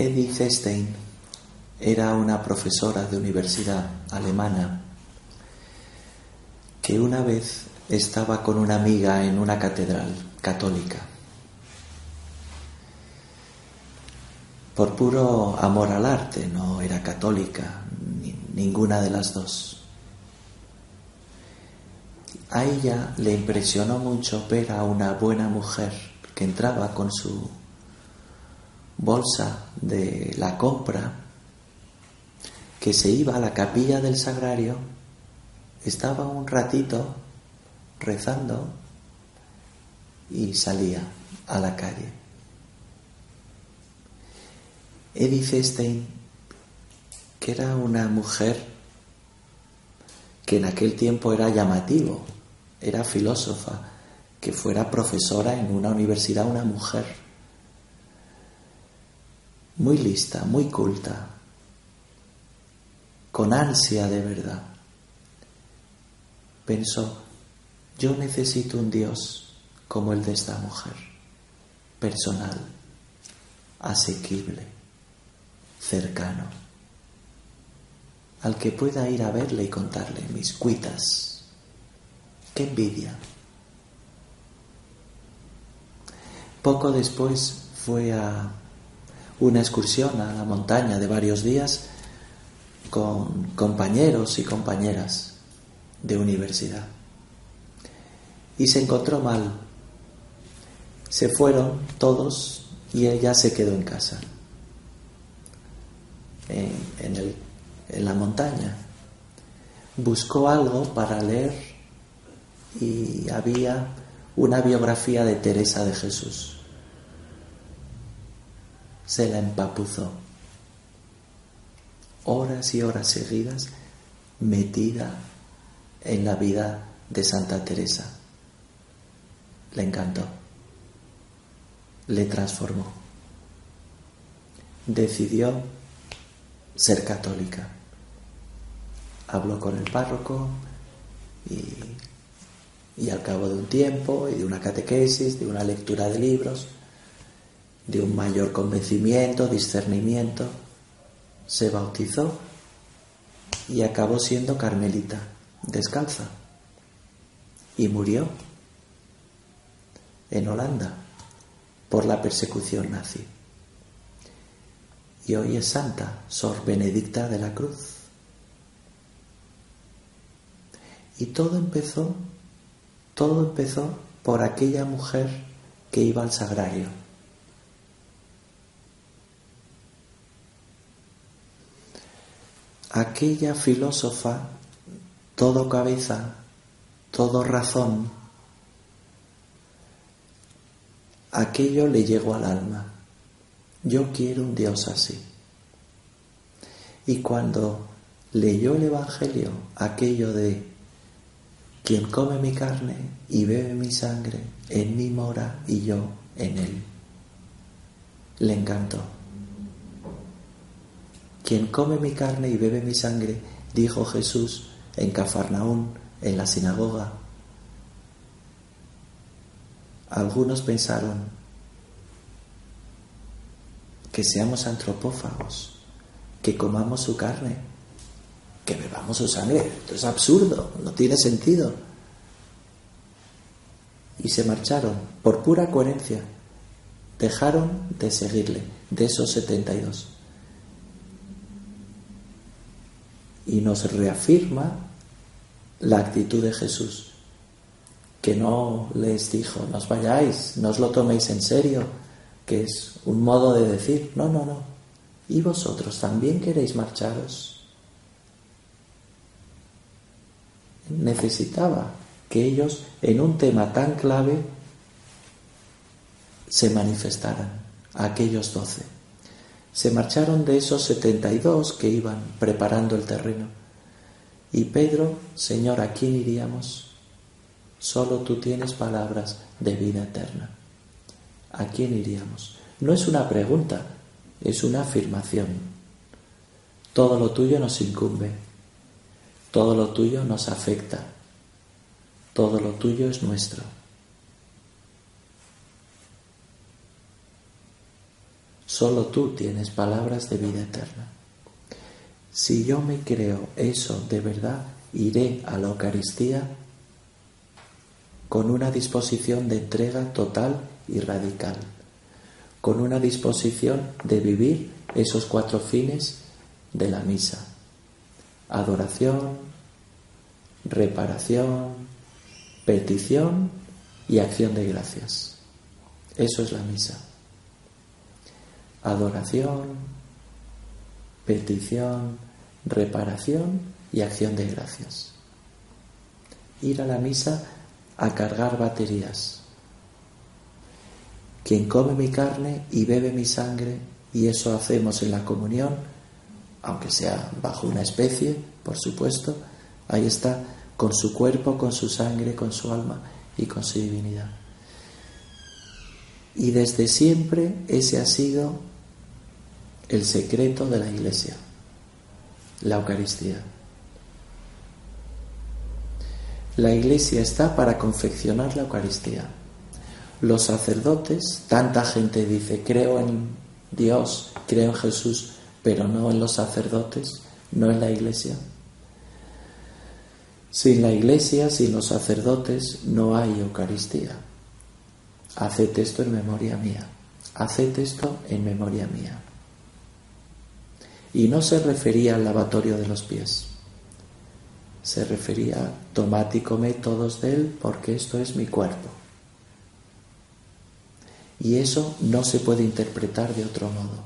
Edith Stein era una profesora de universidad alemana que una vez estaba con una amiga en una catedral católica. Por puro amor al arte, no era católica, ni- ninguna de las dos. A ella le impresionó mucho ver a una buena mujer que entraba con su bolsa de la compra, que se iba a la capilla del sagrario, estaba un ratito rezando y salía a la calle. Edith Stein, que era una mujer que en aquel tiempo era llamativo, era filósofa, que fuera profesora en una universidad una mujer muy lista, muy culta, con ansia de verdad. Pensó, yo necesito un Dios como el de esta mujer, personal, asequible, cercano, al que pueda ir a verle y contarle mis cuitas. ¡Qué envidia! Poco después fue a una excursión a la montaña de varios días con compañeros y compañeras de universidad. Y se encontró mal. Se fueron todos y ella se quedó en casa, en, en el- en la montaña. Buscó algo para leer y había una biografía de Teresa de Jesús se la empapuzó. Horas y horas seguidas metida en la vida de Santa Teresa. Le encantó. Le transformó. Decidió ser católica. Habló con el párroco y, y al cabo de un tiempo y de una catequesis, de una lectura de libros, de un mayor convencimiento, discernimiento, se bautizó y acabó siendo carmelita, descalza, y murió en Holanda por la persecución nazi. Y hoy es santa, Sor Benedicta de la Cruz. Y todo empezó, todo empezó por aquella mujer que iba al sagrario. Aquella filósofa, todo cabeza, todo razón, aquello le llegó al alma. Yo quiero un Dios así. Y cuando leyó el Evangelio, aquello de quien come mi carne y bebe mi sangre, en mí mora y yo en él, le encantó. Quien come mi carne y bebe mi sangre, dijo Jesús en Cafarnaún, en la sinagoga. Algunos pensaron que seamos antropófagos, que comamos su carne, que bebamos su sangre. Esto es absurdo, no tiene sentido. Y se marcharon por pura coherencia. Dejaron de seguirle, de esos 72. Y nos reafirma la actitud de Jesús, que no les dijo, no os vayáis, no os lo toméis en serio, que es un modo de decir, no, no, no, ¿Y vosotros también queréis marcharos? Necesitaba que ellos en un tema tan clave se manifestaran, aquellos doce. Se marcharon de esos setenta y dos que iban preparando el terreno. Y Pedro, Señor, ¿a quién iríamos? Solo tú tienes palabras de vida eterna. ¿A quién iríamos? No es una pregunta, es una afirmación. Todo lo tuyo nos incumbe, todo lo tuyo nos afecta, todo lo tuyo es nuestro. Solo tú tienes palabras de vida eterna. Si yo me creo eso de verdad, iré a la Eucaristía con una disposición de entrega total y radical, con una disposición de vivir esos cuatro fines de la misa. Adoración, reparación, petición y acción de gracias. Eso es la misa. Adoración, petición, reparación y acción de gracias. Ir a la misa a cargar baterías. Quien come mi carne y bebe mi sangre, y eso hacemos en la comunión, aunque sea bajo una especie, por supuesto, ahí está con su cuerpo, con su sangre, con su alma y con su divinidad. Y desde siempre ese ha sido el secreto de la Iglesia, la Eucaristía. La Iglesia está para confeccionar la Eucaristía. Los sacerdotes, tanta gente dice, creo en Dios, creo en Jesús, pero no en los sacerdotes, no en la Iglesia. Sin la Iglesia, sin los sacerdotes, no hay Eucaristía. Haced esto en memoria mía. Haced esto en memoria mía. Y no se refería al lavatorio de los pies se refería, tomad y comed todos de él porque esto es mi cuerpo. Y eso no se puede interpretar de otro modo,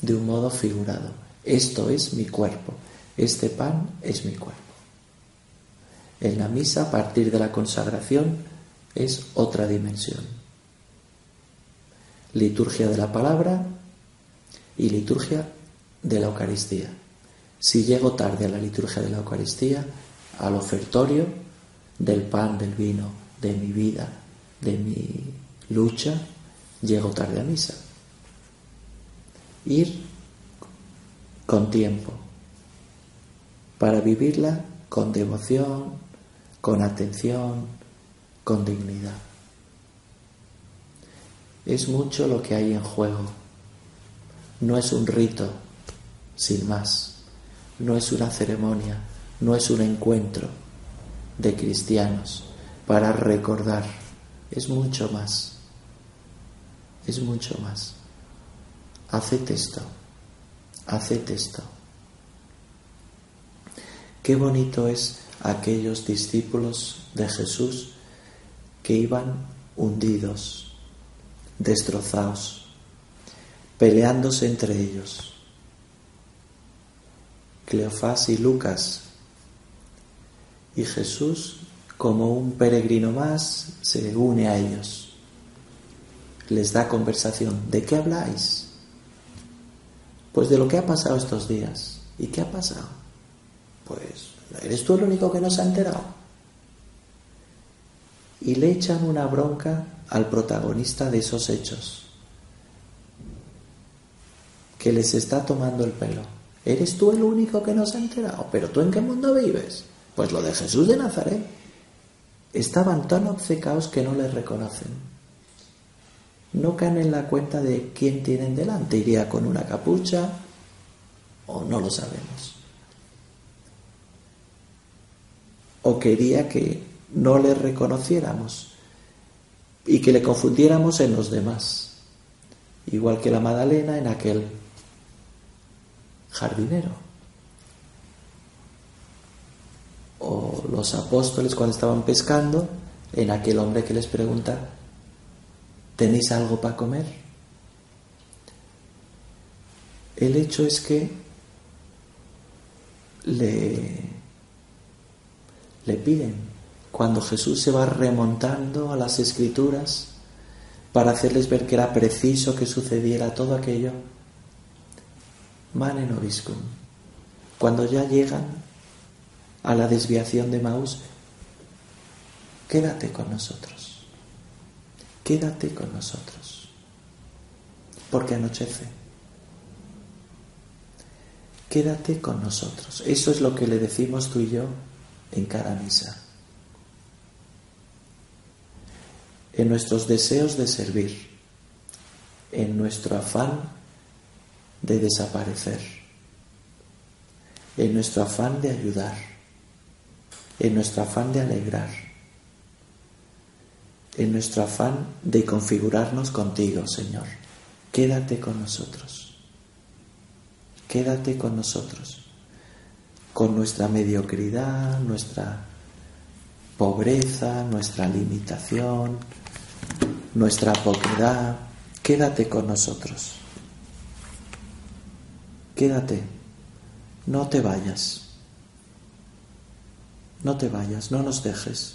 de un modo figurado. Esto es mi cuerpo, este pan es mi cuerpo. En la misa, a partir de la consagración, es otra dimensión. Liturgia de la palabra y liturgia de la Eucaristía. Si llego tarde a la liturgia de la Eucaristía, al ofertorio del pan, del vino, de mi vida, de mi lucha, llego tarde a misa. Ir con tiempo para vivirla con devoción, con atención, con dignidad. Es mucho lo que hay en juego. No es un rito, sin más no es una ceremonia, no es un encuentro de cristianos para recordar, es mucho más, es mucho más. Haced esto, haced esto. Qué bonito es aquellos discípulos de Jesús que iban hundidos, destrozados, peleándose entre ellos Cleofás y Lucas. Y Jesús, como un peregrino más, se une a ellos. Les da conversación. ¿De qué habláis? Pues de lo que ha pasado estos días. ¿Y qué ha pasado? Pues, ¿eres tú el único que no se ha enterado? Y le echan una bronca al protagonista de esos hechos, que les está tomando el pelo. Eres tú el único que no se ha enterado. ¿Pero tú en qué mundo vives? Pues lo de Jesús de Nazaret. Estaban tan obcecados que no les reconocen. No caen en la cuenta de quién tienen delante. Iría con una capucha o no lo sabemos. O quería que no le reconociéramos y que le confundiéramos en los demás. Igual que la Madalena en aquel jardinero. O los apóstoles cuando estaban pescando, en aquel hombre que les pregunta, ¿tenéis algo para comer? El hecho es que le, le piden, cuando Jesús se va remontando a las escrituras para hacerles ver que era preciso que sucediera todo aquello, Mane Noviscum, cuando ya llegan a la desviación de Maús, quédate con nosotros, quédate con nosotros, porque anochece. Quédate con nosotros. Eso es lo que le decimos tú y yo en cada misa. En nuestros deseos de servir, en nuestro afán de desaparecer, en nuestro afán de ayudar, en nuestro afán de alegrar, en nuestro afán de configurarnos contigo, Señor. Quédate con nosotros. Quédate con nosotros. Con nuestra mediocridad, nuestra pobreza, nuestra limitación, nuestra poquedad. Quédate con nosotros. Quédate. No te vayas. No te vayas, no nos dejes.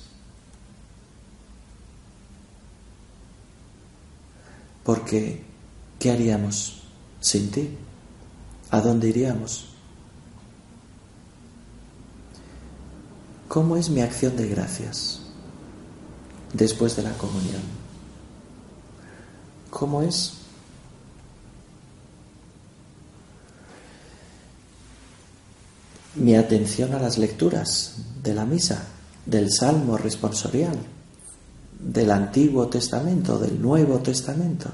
Porque, ¿qué haríamos sin ti? ¿A dónde iríamos? ¿Cómo es mi acción de gracias después de la comunión? ¿Cómo es? Mi atención a las lecturas de la misa, del Salmo responsorial, del Antiguo Testamento, del Nuevo Testamento.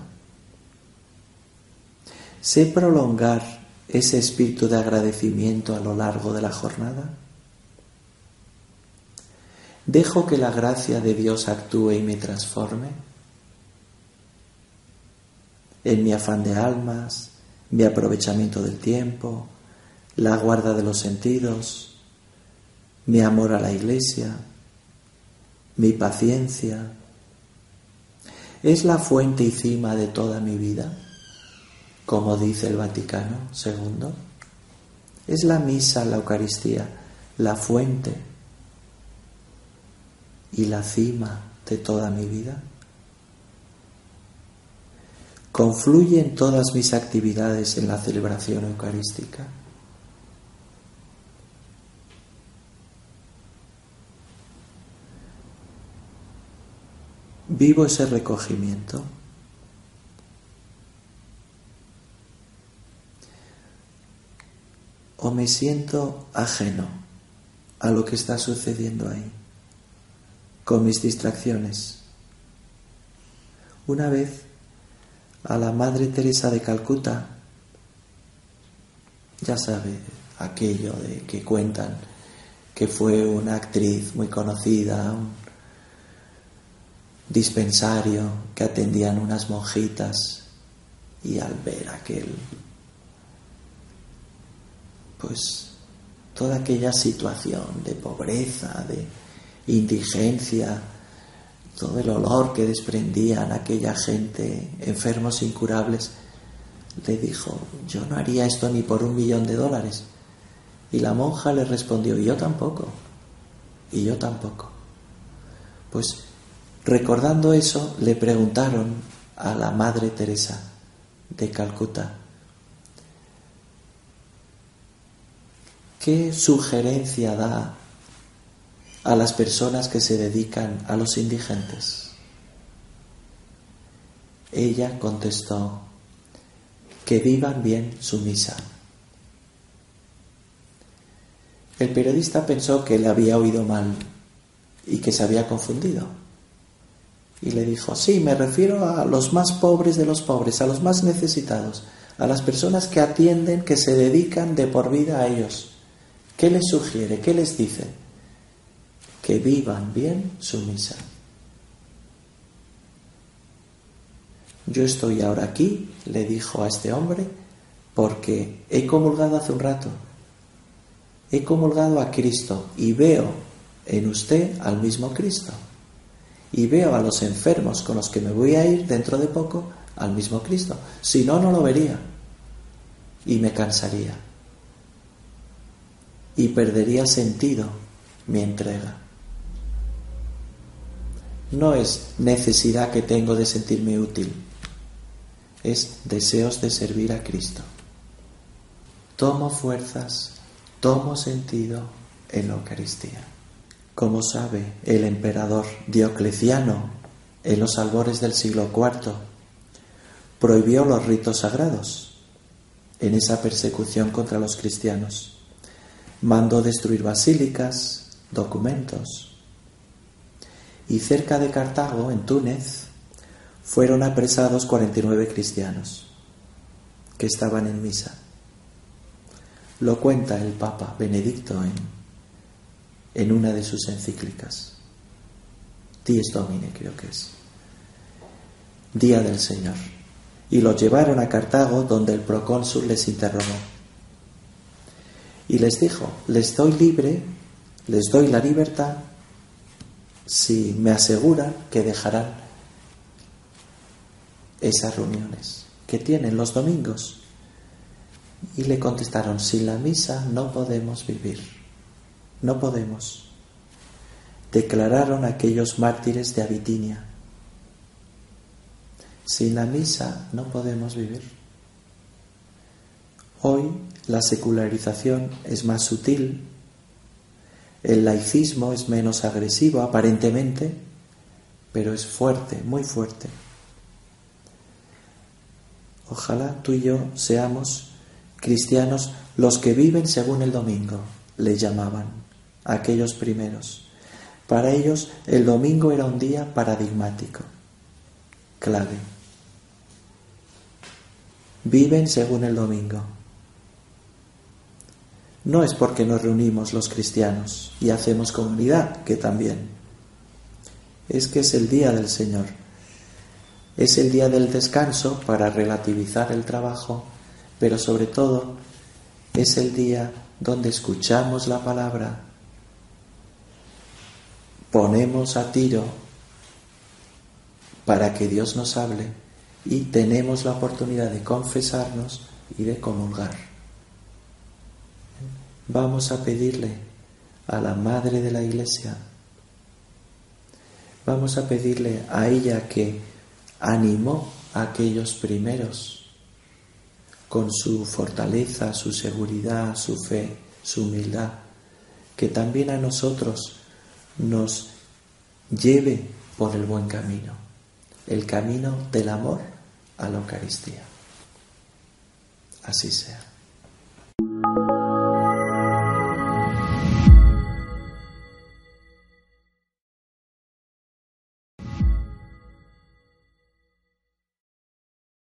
¿Sé prolongar ese espíritu de agradecimiento a lo largo de la jornada? ¿Dejo que la gracia de Dios actúe y me transforme? En mi afán de almas, mi aprovechamiento del tiempo, la guarda de los sentidos, mi amor a la iglesia, mi paciencia, es la fuente y cima de toda mi vida, como dice el Vaticano II. Es la misa, la Eucaristía, la fuente y la cima de toda mi vida. Confluyen todas mis actividades en la celebración eucarística. Vivo ese recogimiento. O me siento ajeno a lo que está sucediendo ahí con mis distracciones. Una vez a la Madre Teresa de Calcuta, ya sabe aquello de que cuentan que fue una actriz muy conocida, un dispensario que atendían unas monjitas y al ver aquel, pues toda aquella situación de pobreza, de indigencia, todo el olor que desprendían aquella gente, enfermos incurables, le dijo, yo no haría esto ni por un millón de dólares. Y la monja le respondió, yo tampoco, y yo tampoco. Pues recordando eso, le preguntaron a la Madre Teresa de Calcuta, ¿qué sugerencia da a las personas que se dedican a los indigentes? Ella contestó, que vivan bien su misa. El periodista pensó que le había oído mal y que se había confundido. Y le dijo, sí, me refiero a los más pobres de los pobres, a los más necesitados, a las personas que atienden, que se dedican de por vida a ellos. ¿Qué les sugiere? ¿Qué les dice? Que vivan bien su misa. Yo estoy ahora aquí, le dijo a este hombre, porque he comulgado hace un rato. He comulgado a Cristo y veo en usted al mismo Cristo. Y veo a los enfermos con los que me voy a ir dentro de poco al mismo Cristo. Si no, no lo vería. y me cansaría y perdería sentido mi entrega. No es necesidad que tengo de sentirme útil, es deseos de servir a Cristo. Tomo fuerzas, tomo sentido en la Eucaristía. Como sabe el emperador Diocleciano en los albores del siglo IV, prohibió los ritos sagrados en esa persecución contra los cristianos. Mandó destruir basílicas, documentos. Y cerca de Cartago, en Túnez, fueron apresados 49 cristianos que estaban en misa. Lo cuenta el Papa Benedicto en, en una de sus encíclicas. Dies Domine creo que es. Día del Señor. Y los llevaron a Cartago donde el procónsul les interrogó. Y les dijo, les doy libre, les doy la libertad si me aseguran que dejarán esas reuniones que tienen los domingos y le contestaron, sin la misa no podemos vivir, no podemos. Declararon aquellos mártires de Abitinia, sin la misa no podemos vivir. Hoy la secularización es más sutil, el laicismo es menos agresivo aparentemente, pero es fuerte, muy fuerte. Ojalá tú y yo seamos cristianos los que viven según el domingo, le llamaban aquellos primeros. Para ellos el domingo era un día paradigmático, clave. Viven según el domingo. No es porque nos reunimos los cristianos y hacemos comunidad, que también. Es que es el día del Señor. Es el día del descanso para relativizar el trabajo pero sobre todo es el día donde escuchamos la palabra, ponemos a tiro para que Dios nos hable y tenemos la oportunidad de confesarnos y de comulgar. Vamos a pedirle a la Madre de la Iglesia, vamos a pedirle a ella que animó a aquellos primeros con su fortaleza, su seguridad, su fe, su humildad, que también a nosotros nos lleve por el buen camino, el camino del amor a la Eucaristía. Así sea.